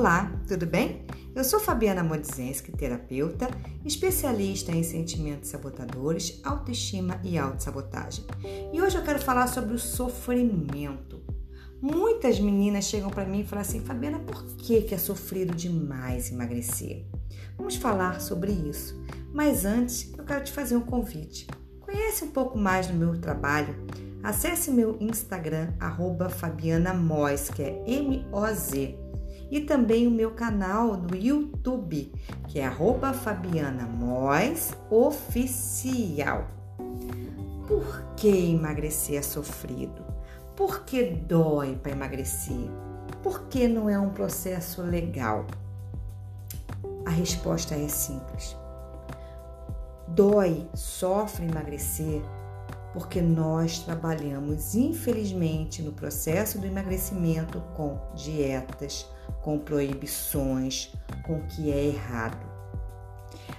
Olá, tudo bem? Eu sou Fabiana Modzenski, terapeuta, especialista em sentimentos sabotadores, autoestima e autossabotagem. E hoje eu quero falar sobre o sofrimento. Muitas meninas chegam para mim e falam assim: Fabiana, por que, que é sofrido demais emagrecer? Vamos falar sobre isso. Mas antes, eu quero te fazer um convite. Conhece um pouco mais do meu trabalho? Acesse meu Instagram, arroba Fabiana que é M-O-Z e também o meu canal no YouTube, que é arroba Oficial. Por que emagrecer é sofrido? Por que dói para emagrecer? Por que não é um processo legal? A resposta é simples. Dói, sofre emagrecer porque nós trabalhamos, infelizmente, no processo do emagrecimento com dietas, com proibições, com o que é errado.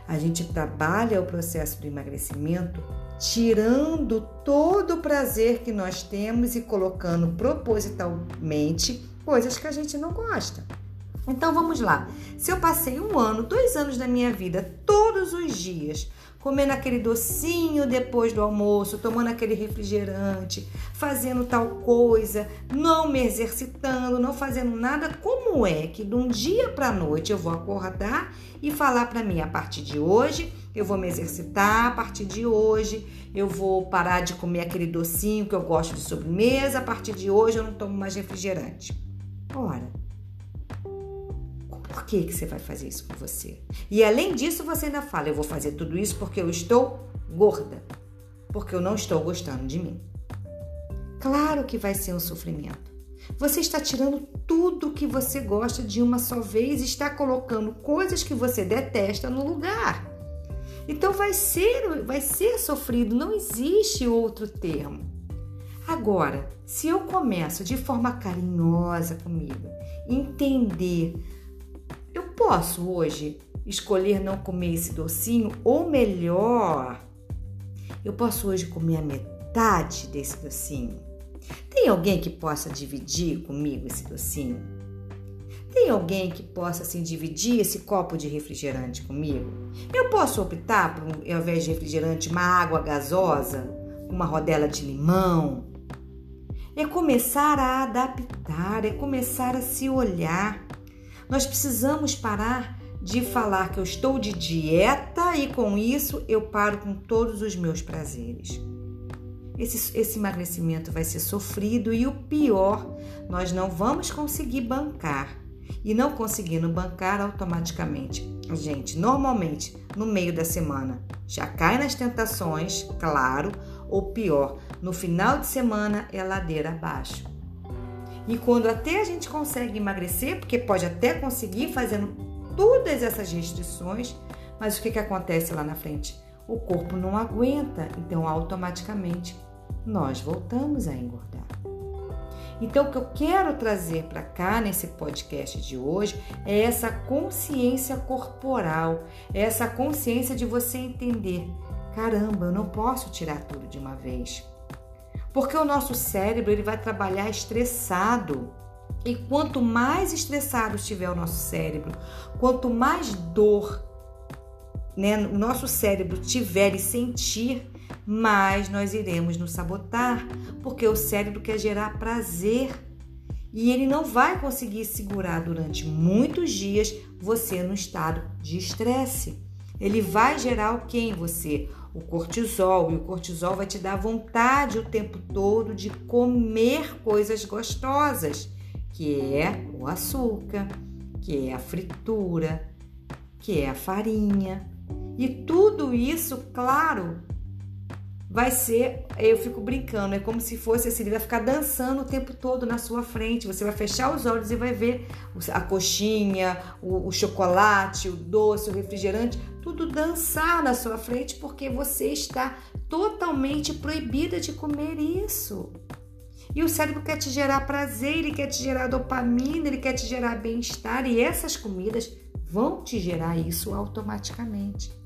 A gente trabalha o processo do emagrecimento tirando todo o prazer que nós temos e colocando propositalmente coisas que a gente não gosta. Então vamos lá. Se eu passei um ano, dois anos da minha vida, todos os dias, comendo aquele docinho depois do almoço, tomando aquele refrigerante, fazendo tal coisa, não me exercitando, não fazendo nada, como é que de um dia para a noite eu vou acordar e falar para mim a partir de hoje eu vou me exercitar, a partir de hoje eu vou parar de comer aquele docinho que eu gosto de sobremesa, a partir de hoje eu não tomo mais refrigerante. Ora, por que, que você vai fazer isso com você? E além disso, você ainda fala: eu vou fazer tudo isso porque eu estou gorda, porque eu não estou gostando de mim. Claro que vai ser um sofrimento. Você está tirando tudo que você gosta de uma só vez e está colocando coisas que você detesta no lugar. Então vai ser, vai ser sofrido, não existe outro termo. Agora, se eu começo de forma carinhosa comigo, entender posso hoje escolher não comer esse docinho ou melhor, eu posso hoje comer a metade desse docinho. Tem alguém que possa dividir comigo esse docinho? Tem alguém que possa assim dividir esse copo de refrigerante comigo? Eu posso optar por, ao invés de refrigerante, uma água gasosa, uma rodela de limão? É começar a adaptar, é começar a se olhar. Nós precisamos parar de falar que eu estou de dieta e com isso eu paro com todos os meus prazeres. Esse, esse emagrecimento vai ser sofrido e o pior, nós não vamos conseguir bancar. E não conseguindo bancar automaticamente. Gente, normalmente no meio da semana já cai nas tentações, claro, ou pior, no final de semana é ladeira abaixo. E quando até a gente consegue emagrecer, porque pode até conseguir fazendo todas essas restrições, mas o que, que acontece lá na frente? O corpo não aguenta, então automaticamente nós voltamos a engordar. Então, o que eu quero trazer para cá nesse podcast de hoje é essa consciência corporal, essa consciência de você entender: caramba, eu não posso tirar tudo de uma vez. Porque o nosso cérebro ele vai trabalhar estressado. E quanto mais estressado estiver o nosso cérebro, quanto mais dor né, o nosso cérebro tiver e sentir, mais nós iremos nos sabotar, porque o cérebro quer gerar prazer e ele não vai conseguir segurar durante muitos dias você no estado de estresse. Ele vai gerar o que em você? o cortisol, e o cortisol vai te dar vontade o tempo todo de comer coisas gostosas, que é o açúcar, que é a fritura, que é a farinha. E tudo isso, claro, vai ser, eu fico brincando, é como se fosse assim, ele vai ficar dançando o tempo todo na sua frente. Você vai fechar os olhos e vai ver a coxinha, o, o chocolate, o doce, o refrigerante, tudo dançar na sua frente porque você está totalmente proibida de comer isso. E o cérebro quer te gerar prazer, ele quer te gerar dopamina, ele quer te gerar bem-estar e essas comidas vão te gerar isso automaticamente.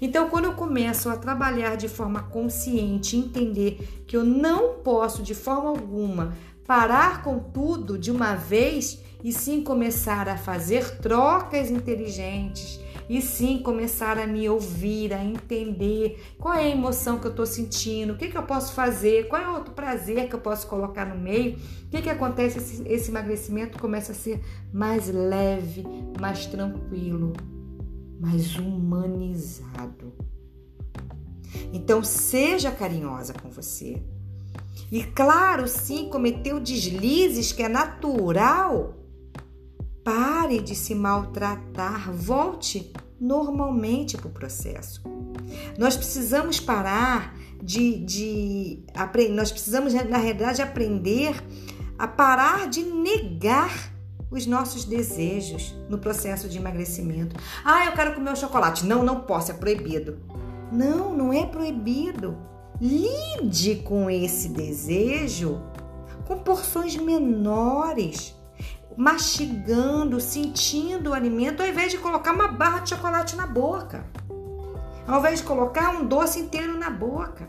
Então, quando eu começo a trabalhar de forma consciente, entender que eu não posso de forma alguma parar com tudo de uma vez e sim começar a fazer trocas inteligentes e sim começar a me ouvir, a entender qual é a emoção que eu estou sentindo, o que, que eu posso fazer, qual é o outro prazer que eu posso colocar no meio, o que, que acontece? Esse, esse emagrecimento começa a ser mais leve, mais tranquilo, mais humanizado. Então, seja carinhosa com você. E claro, sim, cometeu deslizes que é natural Pare de se maltratar, volte normalmente para o processo. Nós precisamos parar de, de nós precisamos, na realidade, aprender a parar de negar os nossos desejos no processo de emagrecimento. Ah, eu quero comer um chocolate. Não, não posso, é proibido. Não, não é proibido. Lide com esse desejo com porções menores mastigando, sentindo o alimento, ao invés de colocar uma barra de chocolate na boca, ao invés de colocar um doce inteiro na boca.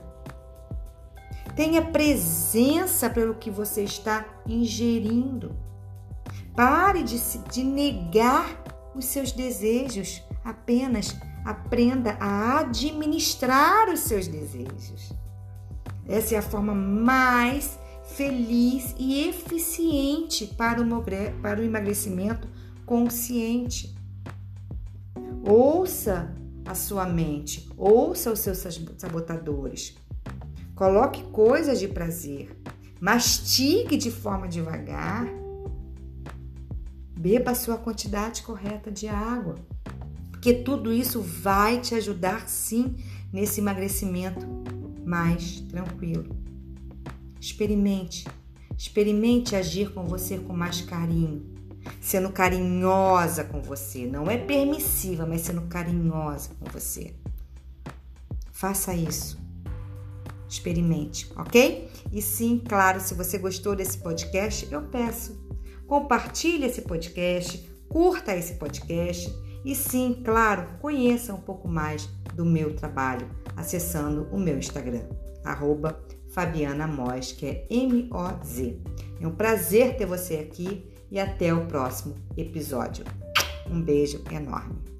Tenha presença pelo que você está ingerindo. Pare de, de negar os seus desejos. Apenas aprenda a administrar os seus desejos. Essa é a forma mais feliz e eficiente para o, para o emagrecimento consciente. Ouça a sua mente, ouça os seus sabotadores. Coloque coisas de prazer, mastigue de forma devagar, beba a sua quantidade correta de água, porque tudo isso vai te ajudar sim nesse emagrecimento mais tranquilo. Experimente. Experimente agir com você com mais carinho, sendo carinhosa com você. Não é permissiva, mas sendo carinhosa com você. Faça isso. Experimente, ok? E sim, claro, se você gostou desse podcast, eu peço, compartilhe esse podcast, curta esse podcast e sim, claro, conheça um pouco mais do meu trabalho acessando o meu Instagram, arroba Fabiana Moz, que é M-O-Z. É um prazer ter você aqui e até o próximo episódio. Um beijo enorme.